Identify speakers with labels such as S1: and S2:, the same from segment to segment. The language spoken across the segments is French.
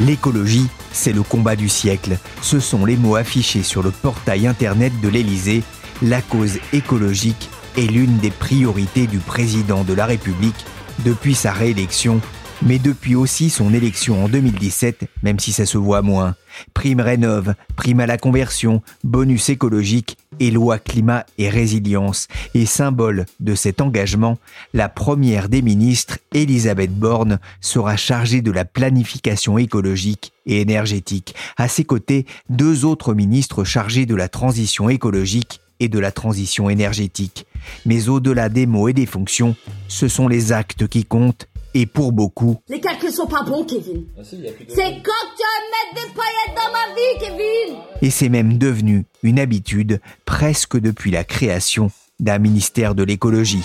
S1: L'écologie, c'est le combat du siècle. Ce sont les mots affichés sur le portail internet de l'Élysée. La cause écologique est l'une des priorités du président de la République depuis sa réélection, mais depuis aussi son élection en 2017, même si ça se voit moins. Prime rénove, prime à la conversion, bonus écologique et loi climat et résilience. Et symbole de cet engagement, la première des ministres, Elisabeth Borne, sera chargée de la planification écologique et énergétique. À ses côtés, deux autres ministres chargés de la transition écologique et de la transition énergétique. Mais au-delà des mots et des fonctions, ce sont les actes qui comptent et pour beaucoup,
S2: Les calculs sont pas bons, Kevin. C'est quand tu vas mettre des paillettes dans ma vie, Kevin
S1: et c'est même devenu une habitude presque depuis la création d'un ministère de l'écologie.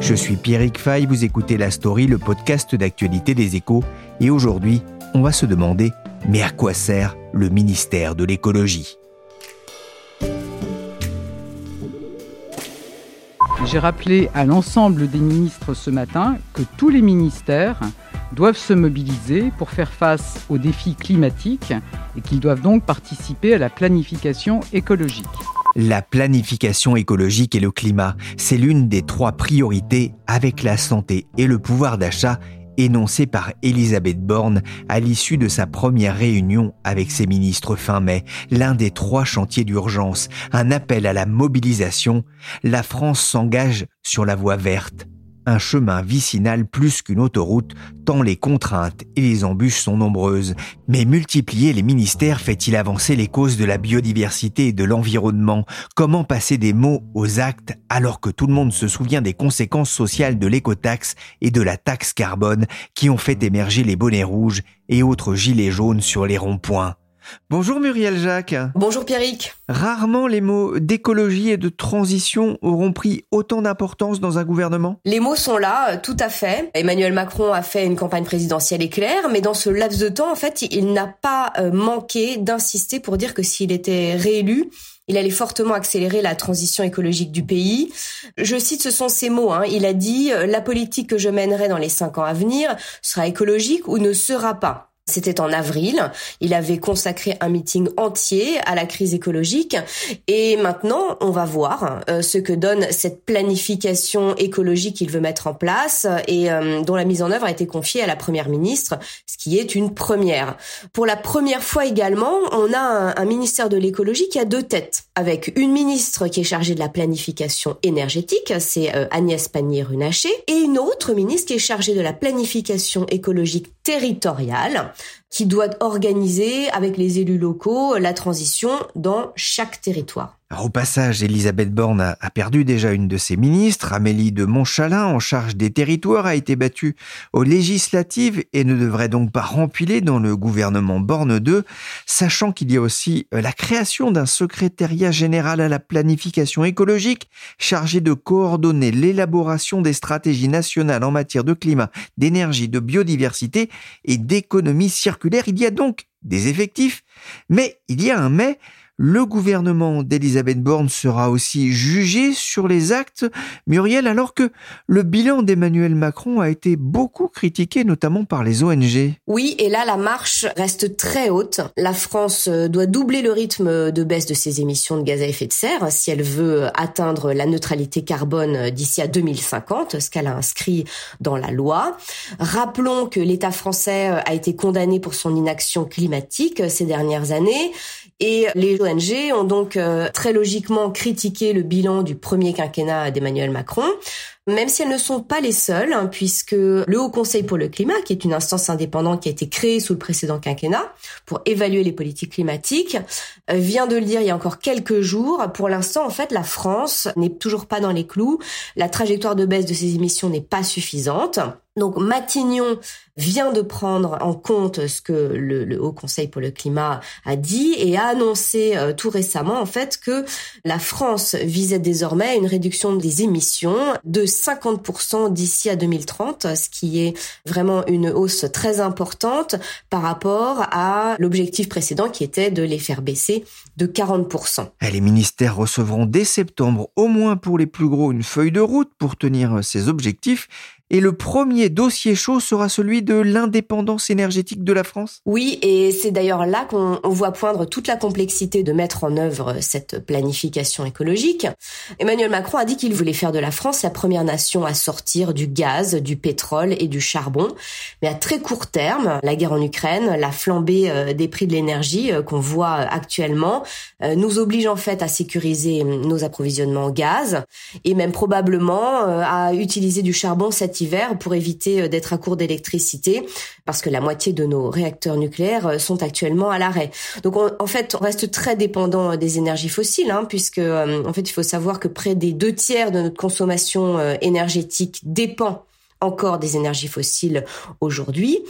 S1: Je suis Pierrick Fay, vous écoutez La Story, le podcast d'actualité des échos, et aujourd'hui, on va se demander, mais à quoi sert le ministère de l'écologie?
S3: J'ai rappelé à l'ensemble des ministres ce matin que tous les ministères doivent se mobiliser pour faire face aux défis climatiques et qu'ils doivent donc participer à la planification écologique.
S1: La planification écologique et le climat, c'est l'une des trois priorités avec la santé et le pouvoir d'achat énoncées par Elisabeth Borne à l'issue de sa première réunion avec ses ministres fin mai. L'un des trois chantiers d'urgence, un appel à la mobilisation, la France s'engage sur la voie verte. Un chemin vicinal plus qu'une autoroute, tant les contraintes et les embûches sont nombreuses. Mais multiplier les ministères fait-il avancer les causes de la biodiversité et de l'environnement? Comment passer des mots aux actes alors que tout le monde se souvient des conséquences sociales de l'écotaxe et de la taxe carbone qui ont fait émerger les bonnets rouges et autres gilets jaunes sur les ronds-points? Bonjour Muriel Jacques.
S4: Bonjour Pierrick.
S1: Rarement les mots d'écologie et de transition auront pris autant d'importance dans un gouvernement?
S4: Les mots sont là, euh, tout à fait. Emmanuel Macron a fait une campagne présidentielle éclair, mais dans ce laps de temps, en fait, il n'a pas euh, manqué d'insister pour dire que s'il était réélu, il allait fortement accélérer la transition écologique du pays. Je cite, ce sont ces mots. Hein. Il a dit euh, la politique que je mènerai dans les cinq ans à venir sera écologique ou ne sera pas. C'était en avril. Il avait consacré un meeting entier à la crise écologique. Et maintenant, on va voir euh, ce que donne cette planification écologique qu'il veut mettre en place et euh, dont la mise en œuvre a été confiée à la première ministre, ce qui est une première. Pour la première fois également, on a un, ministère de l'écologie qui a deux têtes, avec une ministre qui est chargée de la planification énergétique, c'est euh, Agnès Pannier-Runacher, et une autre ministre qui est chargée de la planification écologique territoriale qui doit organiser avec les élus locaux la transition dans chaque territoire.
S1: Au passage, Elisabeth Borne a, a perdu déjà une de ses ministres. Amélie de Montchalin, en charge des territoires, a été battue aux législatives et ne devrait donc pas rempiler dans le gouvernement Borne 2, sachant qu'il y a aussi euh, la création d'un secrétariat général à la planification écologique chargé de coordonner l'élaboration des stratégies nationales en matière de climat, d'énergie, de biodiversité et d'économie circulaire. Il y a donc des effectifs, mais il y a un mais. Le gouvernement d'Elisabeth Borne sera aussi jugé sur les actes, Muriel, alors que le bilan d'Emmanuel Macron a été beaucoup critiqué, notamment par les ONG.
S4: Oui, et là, la marche reste très haute. La France euh, doit doubler le rythme de baisse de ses émissions de gaz à effet de serre si elle veut atteindre la neutralité carbone d'ici à 2050, ce qu'elle a inscrit dans la loi. Rappelons que l'État français a été condamné pour son inaction climatique ces dernières années et les ONG ont donc euh, très logiquement critiqué le bilan du premier quinquennat d'Emmanuel Macron. Même si elles ne sont pas les seules, hein, puisque le Haut Conseil pour le climat, qui est une instance indépendante qui a été créée sous le précédent quinquennat pour évaluer les politiques climatiques, euh, vient de le dire il y a encore quelques jours. Pour l'instant, en fait, la France n'est toujours pas dans les clous. La trajectoire de baisse de ses émissions n'est pas suffisante. Donc Matignon vient de prendre en compte ce que le, Haut Conseil pour le climat a dit et a annoncé euh, tout récemment en fait que la France visait désormais une réduction des émissions de 50% d'ici à 2030, ce qui est vraiment une hausse très importante par rapport à l'objectif précédent qui était de les faire baisser de 40%.
S1: les ministères recevront dès septembre au moins pour les plus gros une feuille de route pour tenir ces objectifs et le premier dossier chaud sera celui de l'indépendance énergétique de la France?
S4: Oui, et c'est d'ailleurs là qu'on voit poindre toute la complexité de mettre en œuvre cette planification écologique. Emmanuel Macron a dit qu'il voulait faire de la France la première nation à sortir du gaz, du pétrole et du charbon. Mais à très court terme, la guerre en Ukraine, la flambée euh, des prix de l'énergie euh, qu'on voit actuellement euh, nous oblige en fait à sécuriser nos approvisionnements en gaz et même probablement à utiliser du charbon cet hiver pour éviter euh, d'être à court d'électricité parce que la moitié de nos réacteurs nucléaires euh, sont actuellement à l'arrêt. Donc en fait, on reste très dépendant euh, des énergies fossiles hein, puisque en fait, il faut savoir que près des deux tiers de notre consommation énergétique dépend encore des énergies fossiles aujourd'hui.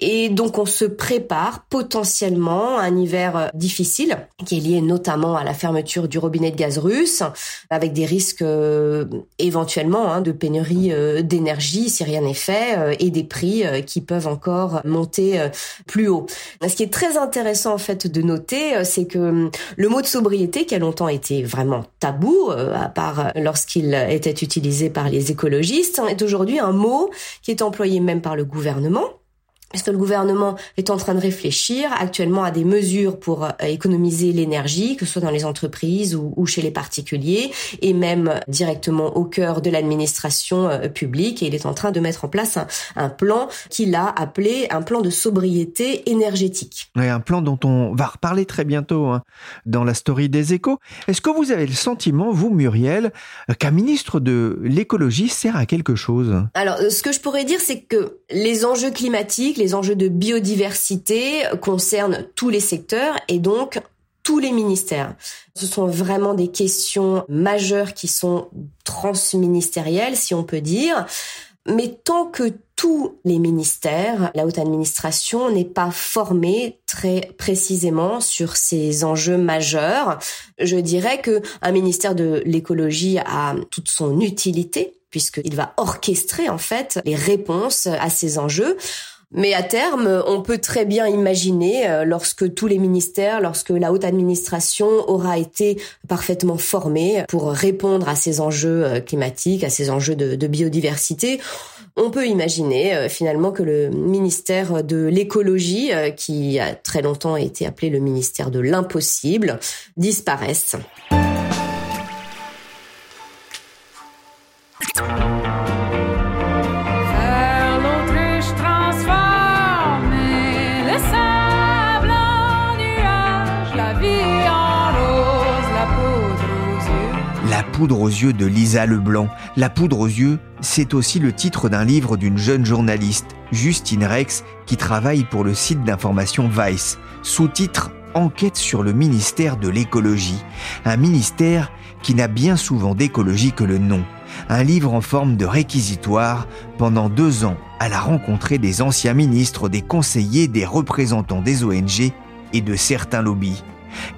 S4: Et donc on se prépare potentiellement à un hiver euh, difficile qui est lié notamment à la fermeture du robinet de gaz russe, avec des risques euh, éventuellement hein, de pénurie euh, d'énergie si rien n'est fait et des prix qui peuvent encore monter plus haut. Ce qui est très intéressant en fait de noter, c'est que hum, le mot de sobriété qui a longtemps été vraiment tabou, à part lorsqu'il était utilisé par les écologistes, est aujourd'hui un mot qui est employé même par le gouvernement est-ce que le gouvernement est en train de réfléchir actuellement à des mesures pour euh, économiser l'énergie, que ce soit dans les entreprises ou, chez les particuliers, et même directement au cœur de l'administration euh, publique. Et il est en train de mettre en place un, plan qu'il a appelé un plan de sobriété énergétique.
S1: Oui, un plan dont on va reparler très bientôt hein, dans la story des échos. Est-ce que vous avez le sentiment, vous Muriel, qu'un ministre de l'écologie sert à quelque chose?
S4: Alors, ce que je pourrais dire, c'est que les enjeux climatiques, les enjeux de biodiversité concernent tous les secteurs et donc tous les ministères. Ce sont vraiment des questions majeures qui sont transministérielles, si on peut dire. Mais tant que tous les ministères, la haute administration n'est pas formée très précisément sur ces enjeux majeurs, je dirais que un ministère de l'écologie a toute son utilité puisqu'il va orchestrer en fait les réponses à ces enjeux. Mais à terme, on peut très bien imaginer, euh, lorsque tous les ministères, lorsque la haute administration aura été parfaitement formée pour répondre à ces enjeux euh, climatiques, à ces enjeux de, biodiversité, on peut imaginer euh, finalement que le ministère de l'écologie, qui a très longtemps été appelé le ministère de l'impossible, disparaisse.
S1: Poudre aux yeux de Lisa Leblanc. La poudre aux yeux, c'est aussi le titre d'un livre d'une jeune journaliste, Justine Rex, qui travaille pour le site d'information Vice. Sous-titre Enquête sur le ministère de l'écologie. Un ministère qui n'a bien souvent d'écologie que le nom. Un livre en forme de réquisitoire. Pendant deux ans, elle a rencontré des anciens ministres, des conseillers, des représentants des ONG et de certains lobbies.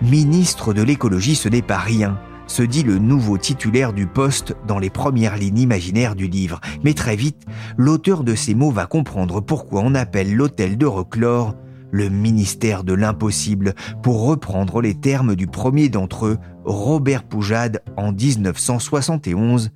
S1: Ministre de l'écologie, ce n'est pas rien se dit le nouveau titulaire du poste dans les premières lignes imaginaires du livre. Mais très vite, l'auteur de ces mots va comprendre pourquoi on appelle l'hôtel de Reclore le ministère de l'impossible, pour reprendre les termes du premier d'entre eux, Robert Poujade, en 1971.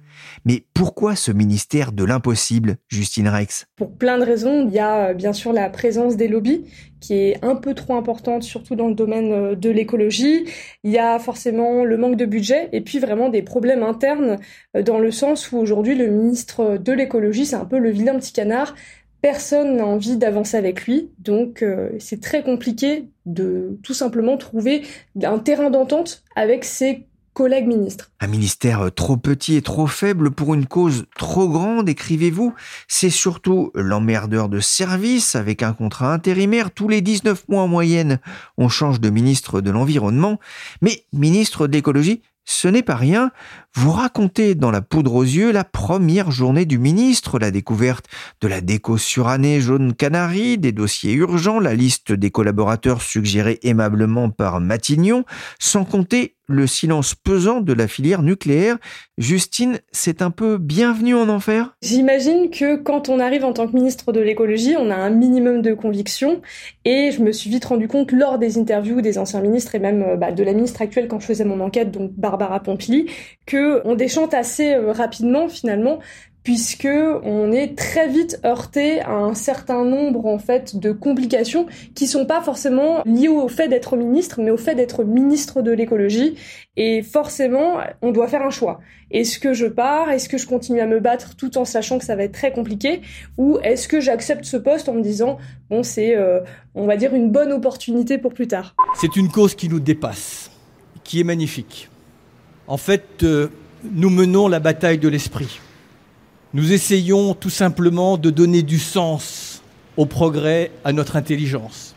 S1: Mais pourquoi ce ministère de l'impossible, Justine Rex
S5: Pour plein de raisons. Il y a euh, bien sûr la présence des lobbies qui est un peu trop importante, surtout dans le domaine euh, de l'écologie. Il y a forcément le manque de budget et puis vraiment des problèmes internes euh, dans le sens où aujourd'hui le ministre de l'écologie, c'est un peu le vilain petit canard personne n'a envie d'avancer avec lui, donc c'est très compliqué de tout simplement trouver un terrain d'entente avec ses collègues ministres.
S1: Un ministère trop petit et trop faible pour une cause trop grande, écrivez-vous. C'est surtout l'emmerdeur de service avec un contrat intérimaire. Tous les 19 mois en moyenne, on change de ministre de l'Environnement. Mais ministre de l'écologie, ce n'est pas rien. Vous racontez dans La poudre aux yeux la première journée du ministre, la découverte de la déco surannée jaune canari, des dossiers urgents, la liste des collaborateurs suggérés aimablement par Matignon, sans compter le silence pesant de la filière nucléaire. Justine, c'est un peu bienvenu en enfer?
S5: J'imagine que quand on arrive en tant que ministre de l'écologie, on a un minimum de conviction. Et je me suis vite rendu compte lors des interviews des anciens ministres et même euh, bah, de la ministre actuelle quand je faisais mon enquête, donc Barbara Pompili, que on déchante assez euh, rapidement finalement puisque on est très vite heurté à un certain nombre en fait de complications qui sont pas forcément liées au fait d'être ministre mais au fait d'être ministre de l'écologie et forcément on doit faire un choix. Est-ce que je pars? Est-ce que je continue à me battre tout en sachant que ça va être très compliqué? Ou est-ce que j'accepte ce poste en me disant bon c'est euh, on va dire une bonne opportunité pour plus tard?
S6: C'est une cause qui nous dépasse, qui est magnifique. En fait, euh, nous menons la bataille de l'esprit. Nous essayons tout simplement de donner du sens au progrès, à notre intelligence.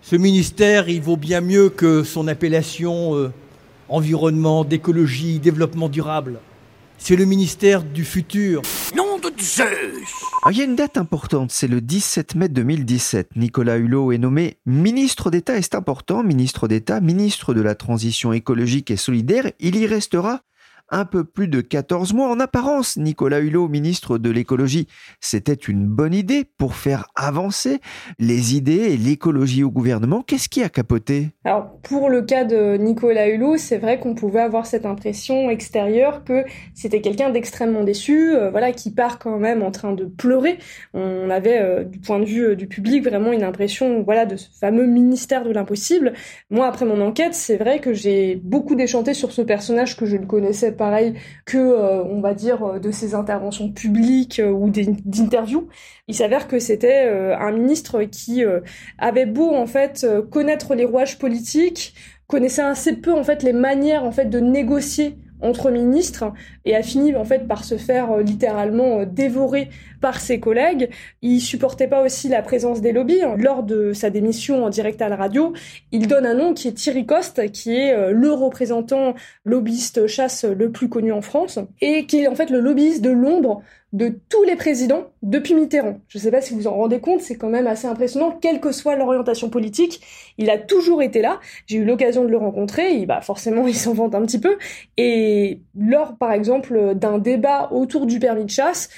S6: Ce ministère, il vaut bien mieux que son appellation euh, environnement, d'écologie, développement durable. C'est le ministère du futur.
S1: Nom de Zeus ah, Il y a une date importante, c'est le 17 mai 2017. Nicolas Hulot est nommé ministre d'État, et c'est important, ministre d'État, ministre de la Transition écologique et solidaire. Il y restera un peu plus de 14 mois. En apparence, Nicolas Hulot, ministre de l'écologie, c'était une bonne idée pour faire avancer les idées et l'écologie au gouvernement. Qu'est-ce qui a capoté?
S5: Alors, pour le cas de Nicolas Hulot, c'est vrai qu'on pouvait avoir cette impression extérieure que c'était quelqu'un d'extrêmement déçu, euh, voilà, qui part quand même en train de pleurer. On avait, euh, du point de vue euh, du public, vraiment une impression, voilà, de ce fameux ministère de l'impossible. Moi, après mon enquête, c'est vrai que j'ai beaucoup déchanté sur ce personnage que je ne connaissais pareil que, euh, on va dire, euh, de ses interventions publiques euh, ou d'interviews. Il s'avère que c'était un ministre qui avait beau en fait connaître les rouages politiques, connaissait assez peu en fait les manières en fait de négocier entre ministres et a fini en fait par se faire littéralement dévorer par ses collègues. Il supportait pas aussi la présence des lobbies. Lors de sa démission en direct à la radio, il donne un nom qui est Thierry Coste, qui est euh, le représentant lobbyiste chasse le plus connu en France, et qui est en fait le lobbyiste de l'ombre de tous les présidents depuis Mitterrand. Je ne sais pas si vous en rendez compte, c'est quand même assez impressionnant, quelle que soit l'orientation politique, il a toujours été là. J'ai eu l'occasion de le rencontrer, il, bah forcément il s'en vante un petit peu. Et lors par exemple d'un débat autour du permis de chasse,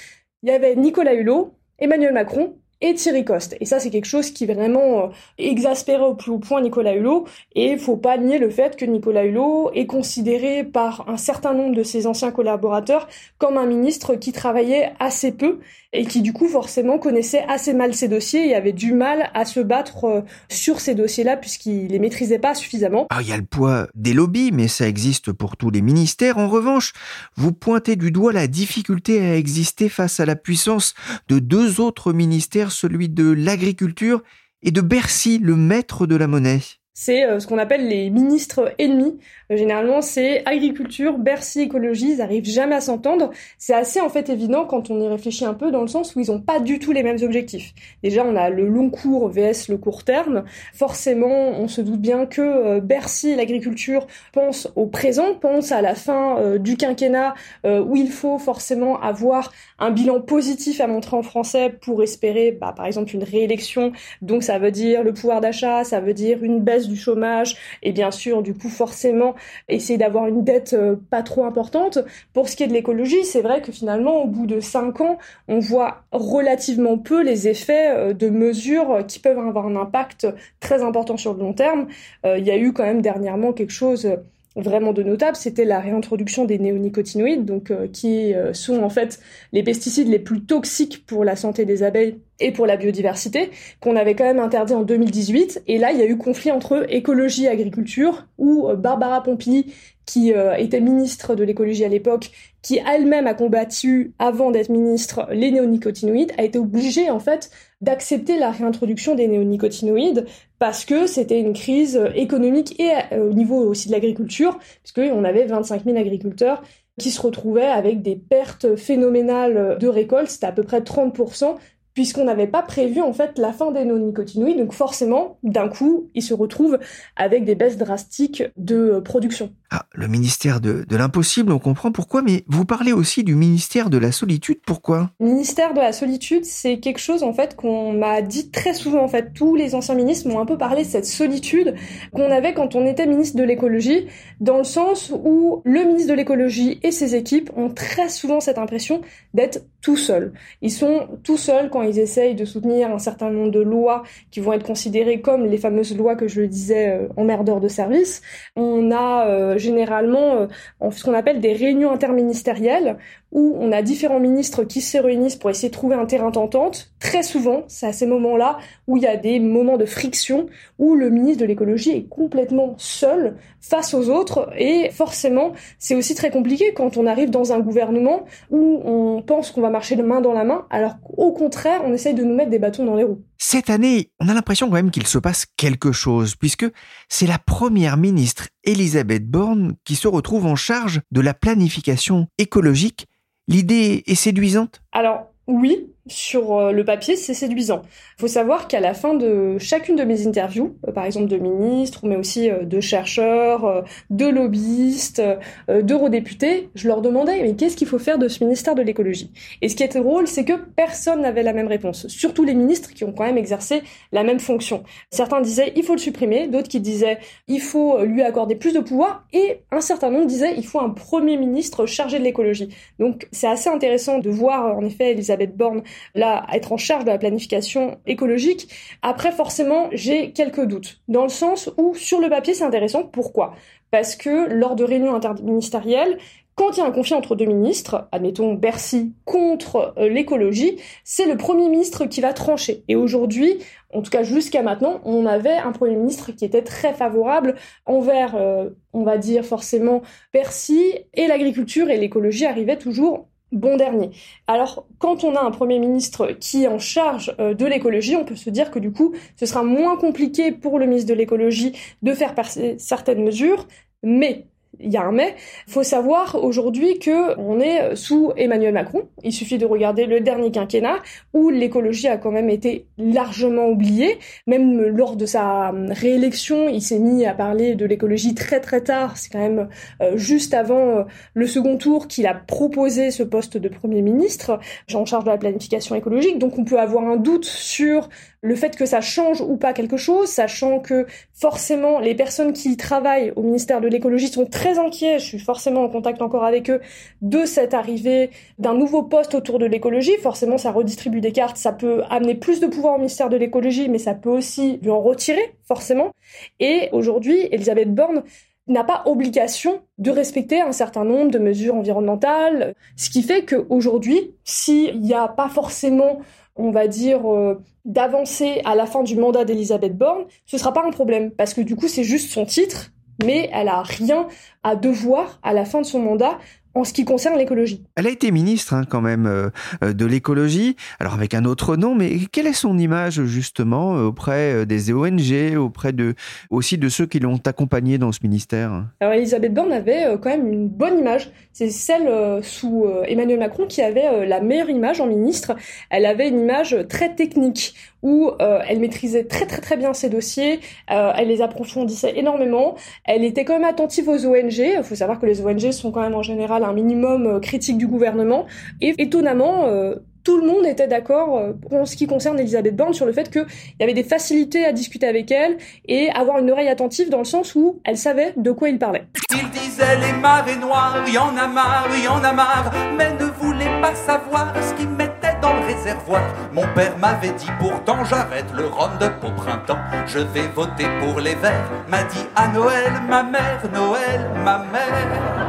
S5: il y avait Nicolas Hulot, Emmanuel Macron et Thierry Coste. Et ça, c'est quelque chose qui vraiment euh, exaspérait au plus haut point Nicolas Hulot. Et il faut pas nier le fait que Nicolas Hulot est considéré par un certain nombre de ses anciens collaborateurs comme un ministre qui travaillait assez peu et qui du coup forcément connaissait assez mal ses dossiers et avait du mal à se battre euh, sur ces dossiers-là puisqu'il les maîtrisait pas suffisamment.
S1: Ah, il y a le poids des lobbies, mais ça existe pour tous les ministères. En revanche, vous pointez du doigt la difficulté à exister face à la puissance de deux autres ministères, celui de l'agriculture et de Bercy, le maître de la monnaie
S5: c'est euh, ce qu'on appelle les ministres ennemis. Euh, généralement, c'est agriculture, Bercy, écologie, ils arrivent jamais à s'entendre. C'est assez en fait évident quand on y réfléchit un peu dans le sens où ils ont pas du tout les mêmes objectifs. Déjà, on a le long cours vs le court terme. Forcément, on se doute bien que euh, Bercy, l'agriculture, pense au présent, pense à la fin du quinquennat où il faut forcément avoir un bilan positif à montrer en français pour espérer, bah, par exemple, une réélection. Donc, ça veut dire le pouvoir d'achat, ça veut dire une baisse du chômage et bien sûr du coup forcément essayer d'avoir une dette euh, pas trop importante. Pour ce qui est de l'écologie, c'est vrai que finalement au bout de cinq ans, on voit relativement peu les effets euh, de mesures qui peuvent avoir un impact très important sur le long terme. Euh, il y a eu quand même dernièrement quelque chose vraiment de notable, c'était la réintroduction des néonicotinoïdes, donc qui sont en fait les pesticides les plus toxiques pour la santé des abeilles et pour la biodiversité, qu'on avait quand même interdit en 2018. Et là, il y a eu conflit entre écologie et agriculture, où euh, Barbara Pompili, qui euh, était ministre de l'écologie à l'époque, qui elle-même a combattu, avant d'être ministre, les néonicotinoïdes, a été obligée, en fait, d'accepter la réintroduction des néonicotinoïdes parce que c'était une crise économique et euh, au niveau aussi de l'agriculture, puisqu'on avait 25 000 agriculteurs qui se retrouvaient avec des pertes phénoménales de récolte, c'était à peu près 30%, puisqu'on n'avait pas prévu en fait la fin des non-nicotinoïdes. Donc forcément, d'un coup, ils se retrouvent avec des baisses drastiques de production.
S1: Ah, le ministère de, de l'impossible, on comprend pourquoi, mais vous parlez aussi du ministère de la solitude, pourquoi?
S5: Le ministère de la solitude, c'est quelque chose en fait qu'on m'a dit très souvent en fait. Tous les anciens ministres m'ont un peu parlé de cette solitude qu'on avait quand on était ministre de l'écologie, dans le sens où le ministre de l'écologie et ses équipes ont très souvent cette impression d'être tout seuls. Ils sont tout seuls quand ils essayent de soutenir un certain nombre de lois qui vont être considérées comme les fameuses lois que je le disais euh, en merdeur de service. On a euh, généralement euh, ce qu'on appelle des réunions interministérielles où on a différents ministres qui se réunissent pour essayer de trouver un terrain d'entente. Très souvent, c'est à ces moments-là où il y a des moments de friction, où le ministre de l'écologie est complètement seul face aux autres. Et forcément, c'est aussi très compliqué quand on arrive dans un gouvernement où on pense qu'on va marcher de main dans la main, alors qu'au contraire, on essaye de nous mettre des bâtons dans les roues.
S1: Cette année, on a l'impression quand même qu'il se passe quelque chose, puisque c'est la première ministre Elisabeth Borne qui se retrouve en charge de la planification écologique. L'idée est séduisante?
S5: Alors oui, sur euh, le papier, c'est séduisant. Il faut savoir qu'à la fin de chacune de mes interviews, euh, par exemple de ministres, mais aussi euh, de chercheurs, de lobbyistes, d'eurodéputés, je leur demandais mais qu'est-ce qu'il faut faire de ce ministère de l'écologie? Et ce qui était drôle, c'est que personne n'avait la même réponse, surtout les ministres qui ont quand même exercé la même fonction. Certains disaient il faut le supprimer, d'autres qui disaient il faut lui accorder plus de pouvoir, et un certain nombre disaient il faut un premier ministre chargé de l'écologie. Donc c'est assez intéressant de voir en effet Elisabeth Borne là, être en charge de la planification écologique. Après, forcément, j'ai quelques doutes. Dans le sens où, sur le papier, c'est intéressant. Pourquoi? Parce que lors de réunions interministérielles, quand il y a un conflit entre deux ministres, admettons Bercy contre euh, l'écologie, c'est le Premier ministre qui va trancher. Et aujourd'hui, en tout cas jusqu'à maintenant, on avait un Premier ministre qui était très favorable envers, euh, on va dire forcément, Bercy, et l'agriculture et l'écologie arrivaient toujours bon dernier. Alors, quand on a un Premier ministre qui est en charge euh, de l'écologie, on peut se dire que du coup, ce sera moins compliqué pour le ministre de l'écologie de faire passer certaines mesures, mais il y a un mais. Faut savoir aujourd'hui que on est sous Emmanuel Macron. Il suffit de regarder le dernier quinquennat où l'écologie a quand même été largement oubliée. Même lors de sa réélection, il s'est mis à parler de l'écologie très très tard. C'est quand même euh, juste avant euh, le second tour qu'il a proposé ce poste de Premier ministre en charge de la planification écologique. Donc on peut avoir un doute sur le fait que ça change ou pas quelque chose, sachant que forcément les personnes qui travaillent au ministère de l'écologie sont très inquiets, je suis forcément en contact encore avec eux, de cette arrivée d'un nouveau poste autour de l'écologie. Forcément, ça redistribue des cartes, ça peut amener plus de pouvoir au ministère de l'écologie, mais ça peut aussi lui en retirer, forcément. Et aujourd'hui, Elisabeth Borne n'a pas obligation de respecter un certain nombre de mesures environnementales, ce qui fait qu'aujourd'hui, s'il n'y a pas forcément on va dire, euh, d'avancer à la fin du mandat d'Elisabeth Borne, ce sera pas un problème, parce que du coup, c'est juste son titre, mais elle a rien à devoir à la fin de son mandat en ce qui concerne l'écologie.
S1: Elle a été ministre hein, quand même euh, euh, de l'écologie, alors avec un autre nom, mais quelle est son image justement euh, auprès des ONG, auprès de aussi de ceux qui l'ont accompagnée dans ce ministère?
S5: Alors Elisabeth Borne avait quand même une bonne image. C'est celle sous Emmanuel Macron qui avait la meilleure image en ministre. Elle avait une image très technique où elle maîtrisait très très très bien ses dossiers, elle les approfondissait énormément, elle était quand même attentive aux ONG. Il faut savoir que les ONG sont quand même en général un minimum euh, critique du gouvernement. Et étonnamment, euh, tout le monde était d'accord euh, en ce qui concerne Elisabeth Borne sur le fait qu'il y avait des facilités à discuter avec elle et avoir une oreille attentive dans le sens où elle savait de quoi il parlait.
S7: Il disait les marées noires, y en a marre, y en a marre, mais ne voulait pas savoir ce qu'il mettait dans le réservoir. Mon père m'avait dit pourtant j'arrête le de au printemps, je vais voter pour les verts. M'a dit à Noël ma mère, Noël ma mère.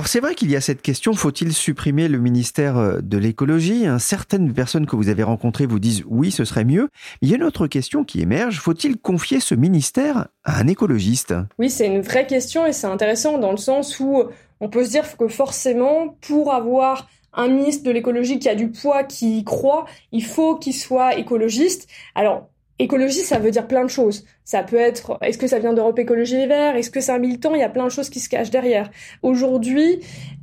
S1: Alors c'est vrai qu'il y a cette question, faut-il supprimer le ministère euh, de l'écologie? Certaines personnes que vous avez rencontrées vous disent oui, ce serait mieux. Il y a une autre question qui émerge, faut-il confier ce ministère à un écologiste?
S5: Oui, c'est une vraie question et c'est intéressant dans le sens où on peut se dire que forcément, pour avoir un ministre de l'écologie qui a du poids, qui y croit, il faut qu'il soit écologiste. Alors, écologie, ça veut dire plein de choses. Ça peut être, est-ce que ça vient d'Europe Écologie Les Verts? Est-ce que c'est un militant? Il y a plein de choses qui se cachent derrière. Aujourd'hui,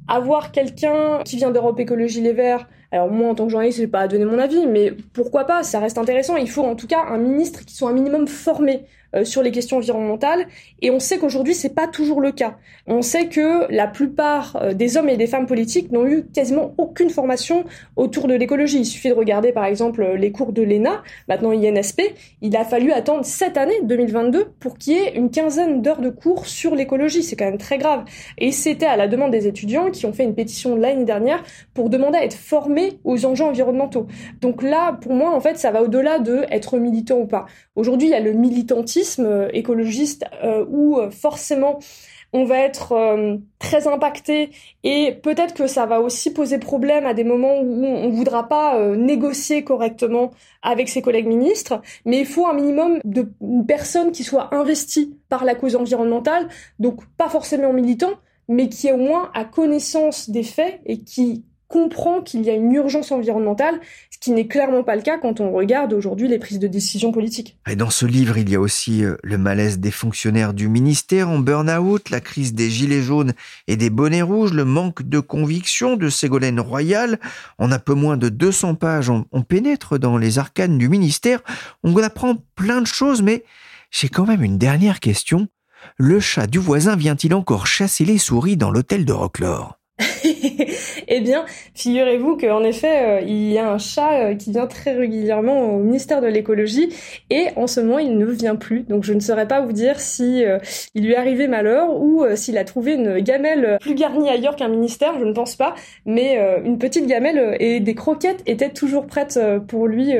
S5: avoir quelqu'un qui vient d'Europe Écologie Les Verts, alors moi en tant que journaliste, je vais pas donner mon avis, mais pourquoi pas? Ça reste intéressant. Il faut en tout cas un ministre qui soit un minimum formé euh, sur les questions environnementales. Et on sait qu'aujourd'hui, c'est pas toujours le cas. On sait que la plupart euh, des hommes et des femmes politiques n'ont eu quasiment aucune formation autour de l'écologie. Il suffit de regarder, par exemple, les cours de l'ENA, maintenant INSP. Il a fallu attendre cette année, 2022, pour qu'il y ait une quinzaine d'heures de cours sur l'écologie. C'est quand même très grave. Et c'était à la demande des étudiants qui ont fait une pétition l'année dernière pour demander à être formés aux enjeux environnementaux. Donc là, pour moi, en fait, ça va au-delà de être militant ou pas. Aujourd'hui, il y a le militantisme euh, écologiste euh, où euh, forcément on va être très impacté et peut-être que ça va aussi poser problème à des moments où on voudra pas négocier correctement avec ses collègues ministres, mais il faut un minimum de personnes qui soient investies par la cause environnementale, donc pas forcément militants, mais qui au moins a connaissance des faits et qui comprend qu'il y a une urgence environnementale, ce qui n'est clairement pas le cas quand on regarde aujourd'hui les prises de décision politiques.
S1: Et dans ce livre, il y a aussi euh, le malaise des fonctionnaires du ministère en burn-out, la crise des gilets jaunes et des bonnets rouges, le manque de conviction de Ségolène Royal. En un peu moins de 200 pages, on, on pénètre dans les arcanes du ministère, on apprend plein de choses, mais j'ai quand même une dernière question. Le chat du voisin vient-il encore chasser les souris dans l'hôtel de Rocklore
S5: eh bien, figurez-vous qu'en effet, euh, il y a un chat euh, qui vient très régulièrement au ministère de l'écologie et en ce moment, il ne vient plus. Donc, je ne saurais pas vous dire si euh, il lui est arrivé malheur ou s'il a trouvé une gamelle plus garnie ailleurs qu'un ministère. Je ne pense pas, mais une petite gamelle et des croquettes étaient toujours prêtes pour lui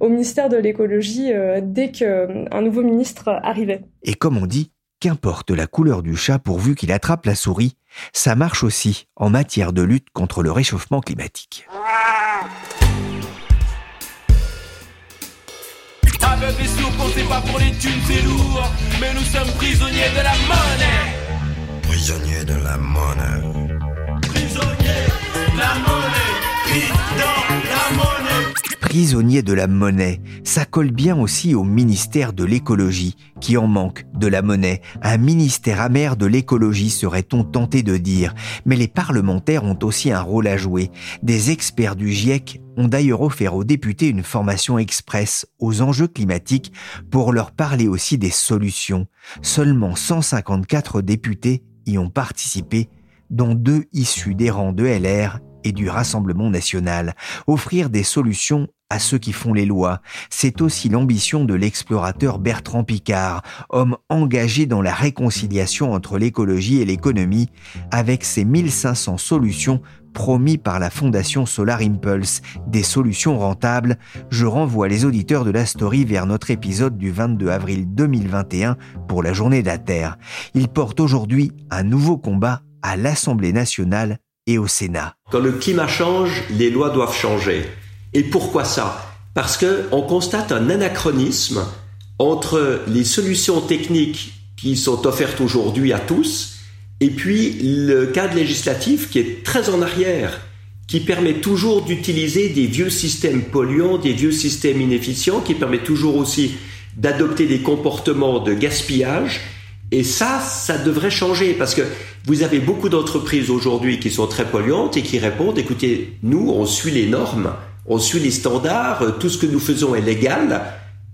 S5: au ministère de l'écologie dès qu'un nouveau ministre arrivait.
S1: Et comme on dit, qu'importe la couleur du chat pourvu qu'il attrape la souris, ça marche aussi en matière de lutte contre le réchauffement climatique.
S8: Avec des sous c'est pas pour les thunes, c'est lourd, mais nous sommes prisonniers de la monnaie.
S9: Prisonniers de la monnaie.
S8: Prisonniers de la monnaie.
S1: Prisonnier de la monnaie. Ça colle bien aussi au ministère de l'écologie, qui en manque de la monnaie. Un ministère amer de l'écologie serait-on tenté de dire. Mais les parlementaires ont aussi un rôle à jouer. Des experts du GIEC ont d'ailleurs offert aux députés une formation express aux enjeux climatiques pour leur parler aussi des solutions. Seulement 154 députés y ont participé, dont deux issus des rangs de LR et du Rassemblement national, offrir des solutions à ceux qui font les lois. C'est aussi l'ambition de l'explorateur Bertrand Picard, homme engagé dans la réconciliation entre l'écologie et l'économie, avec ses 1500 solutions promis par la Fondation Solar Impulse, des solutions rentables, je renvoie les auditeurs de la story vers notre épisode du 22 avril 2021 pour la journée de la Terre. Il porte aujourd'hui un nouveau combat à l'Assemblée nationale et au Sénat.
S10: Quand le climat change, les lois doivent changer. Et pourquoi ça? Parce que on constate un anachronisme entre les solutions techniques qui sont offertes aujourd'hui à tous et puis le cadre législatif qui est très en arrière, qui permet toujours d'utiliser des vieux systèmes polluants, des vieux systèmes inefficients, qui permet toujours aussi d'adopter des comportements de gaspillage. Et ça, ça devrait changer parce que vous avez beaucoup d'entreprises aujourd'hui qui sont très polluantes et qui répondent, écoutez, nous, on suit les normes, on suit les standards, tout ce que nous faisons est légal.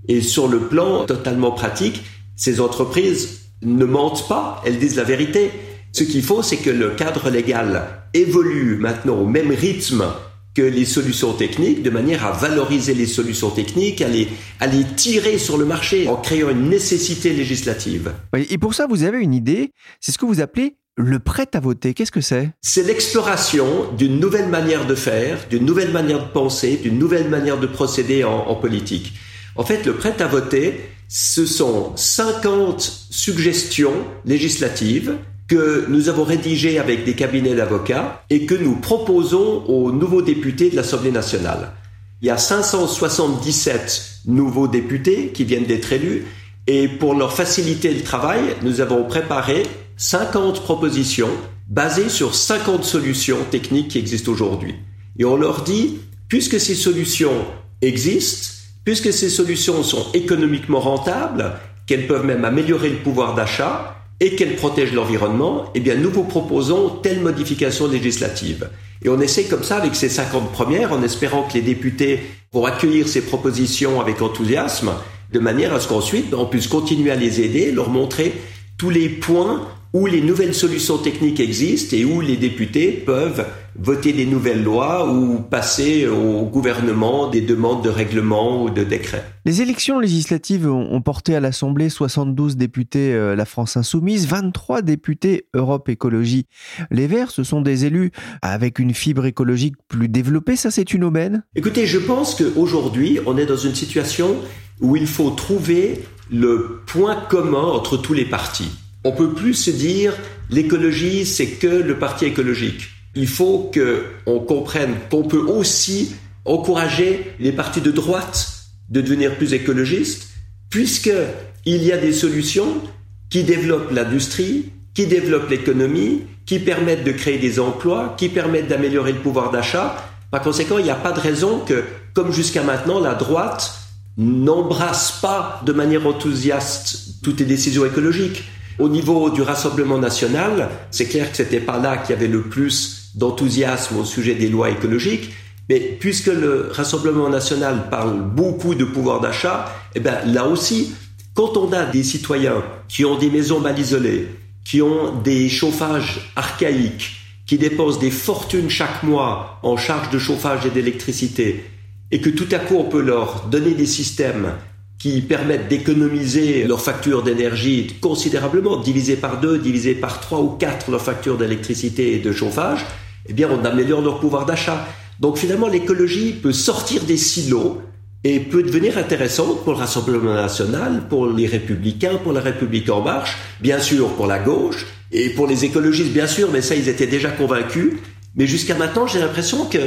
S10: Et sur le plan totalement pratique, ces entreprises ne mentent pas, elles disent la vérité. Ce qu'il faut, c'est que le cadre légal évolue maintenant au même rythme que les solutions techniques, de manière à valoriser les solutions techniques, à les, à les tirer sur le marché en créant une nécessité législative.
S1: Et pour ça, vous avez une idée, c'est ce que vous appelez le prêt à voter, qu'est-ce que c'est?
S10: C'est l'exploration d'une nouvelle manière de faire, d'une nouvelle manière de penser, d'une nouvelle manière de procéder en, politique. En fait, le prêt à voter, ce sont 50 suggestions législatives que nous avons rédigées avec des cabinets d'avocats et que nous proposons aux nouveaux députés de l'Assemblée nationale. Il y a 577 nouveaux députés qui viennent d'être élus et pour leur faciliter le travail, nous avons préparé 50 propositions basées sur 50 solutions techniques qui existent aujourd'hui. et on leur dit, puisque ces solutions existent, puisque ces solutions sont économiquement rentables, qu'elles peuvent même améliorer le pouvoir d'achat et qu'elles protègent l'environnement, eh bien, nous vous proposons telle modification législative. Et on essaie comme ça avec ces 50 premières en espérant que les députés vont accueillir ces propositions avec enthousiasme de manière à ce qu'ensuite on puisse continuer à les aider, leur montrer tous les points où les nouvelles solutions techniques existent et où les députés peuvent voter des nouvelles lois ou passer au gouvernement des demandes de règlement ou de décrets.
S1: Les élections législatives ont porté à l'Assemblée 72 députés euh, La France Insoumise, 23 députés Europe Écologie. Les Verts, ce sont des élus avec une fibre écologique plus développée, ça c'est une aubaine
S10: Écoutez, je pense qu'aujourd'hui, on est dans une situation où il faut trouver le point commun entre tous les partis. On peut plus se dire l'écologie, c'est que le parti écologique. Il faut qu'on comprenne qu'on peut aussi encourager les partis de droite de devenir plus écologistes, puisqu'il y a des solutions qui développent l'industrie, qui développent l'économie, qui permettent de créer des emplois, qui permettent d'améliorer le pouvoir d'achat. Par conséquent, il n'y a pas de raison que, comme jusqu'à maintenant, la droite n'embrasse pas de manière enthousiaste toutes les décisions écologiques. Au niveau du Rassemblement national, c'est clair que c'était pas là qu'il y avait le plus d'enthousiasme au sujet des lois écologiques, mais puisque le Rassemblement national parle beaucoup de pouvoir d'achat, eh ben là aussi, quand on a des citoyens qui ont des maisons mal isolées, qui ont des chauffages archaïques, qui dépensent des fortunes chaque mois en charges de chauffage et d'électricité, et que tout à coup on peut leur donner des systèmes qui permettent d'économiser leurs factures d'énergie considérablement, divisé par deux, divisé par trois ou quatre leurs factures d'électricité et de chauffage, eh bien on améliore leur pouvoir d'achat. Donc finalement l'écologie peut sortir des silos et peut devenir intéressante pour le Rassemblement national, pour les républicains, pour la République en marche, bien sûr pour la gauche, et pour les écologistes bien sûr, mais ça ils étaient déjà convaincus. Mais jusqu'à maintenant j'ai l'impression que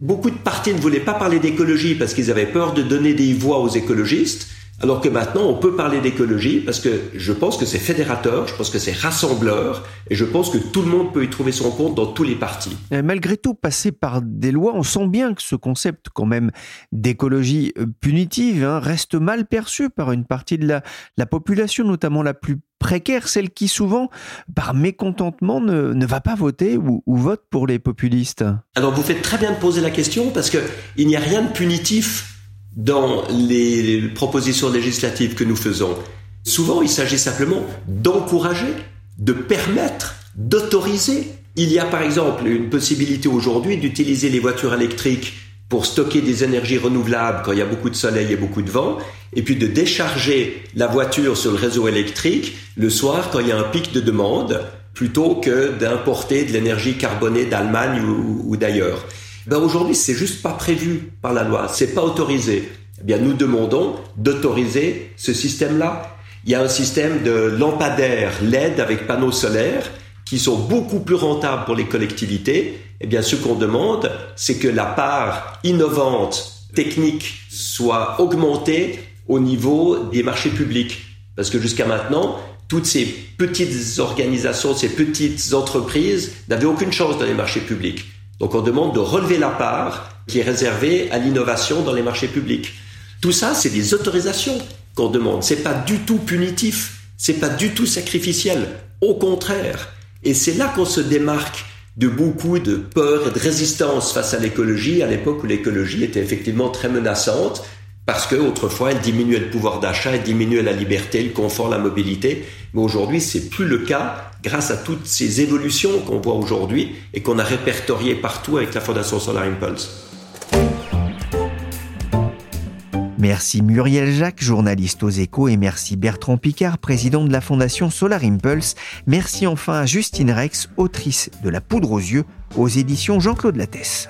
S10: beaucoup de partis ne voulaient pas parler d'écologie parce qu'ils avaient peur de donner des voix aux écologistes. Alors que maintenant, on peut parler d'écologie parce que je pense que c'est fédérateur, je pense que c'est rassembleur, et je pense que tout le monde peut y trouver son compte dans tous les partis.
S1: malgré tout, passer par des lois, on sent bien que ce concept quand même d'écologie euh, punitive hein, reste mal perçu par une partie de la, la population, notamment la plus précaire, celle qui souvent, par mécontentement, ne, va pas voter ou, ou, vote pour les populistes.
S10: Alors vous faites très bien de poser la question parce qu'il n'y a rien de punitif dans les propositions législatives que nous faisons. Souvent, il s'agit simplement d'encourager, de permettre, d'autoriser. Il y a par exemple une possibilité aujourd'hui d'utiliser les voitures électriques pour stocker des énergies renouvelables quand il y a beaucoup de soleil et beaucoup de vent, et puis de décharger la voiture sur le réseau électrique le soir quand il y a un pic de demande, plutôt que d'importer de l'énergie carbonée d'Allemagne ou, ou d'ailleurs. Ben aujourd'hui, c'est juste pas prévu par la loi, c'est pas autorisé. Eh bien, nous demandons d'autoriser ce système-là. Il y a un système de lampadaires LED avec panneaux solaires qui sont beaucoup plus rentables pour les collectivités. Eh bien, ce qu'on demande, c'est que la part innovante technique soit augmentée au niveau des marchés publics. Parce que jusqu'à maintenant, toutes ces petites organisations, ces petites entreprises n'avaient aucune chance dans les marchés publics. Donc on demande de relever la part qui est réservée à l'innovation dans les marchés publics. Tout ça, c'est des autorisations qu'on demande. C'est pas du tout punitif, c'est pas du tout sacrificiel. Au contraire. Et c'est là qu'on se démarque de beaucoup de peur et de résistance face à l'écologie, à l'époque où l'écologie était effectivement très menaçante, parce que autrefois elle diminuait le pouvoir d'achat, elle diminuait la liberté, le confort, la mobilité. Mais aujourd'hui, c'est plus le cas grâce à toutes ces évolutions qu'on voit aujourd'hui et qu'on a répertoriées partout avec la Fondation Solar Impulse.
S1: Merci Muriel Jacques, journaliste aux échos, et merci Bertrand Picard, président de la Fondation Solar Impulse. Merci enfin à Justine Rex, autrice de La poudre aux yeux, aux éditions Jean-Claude Lattès.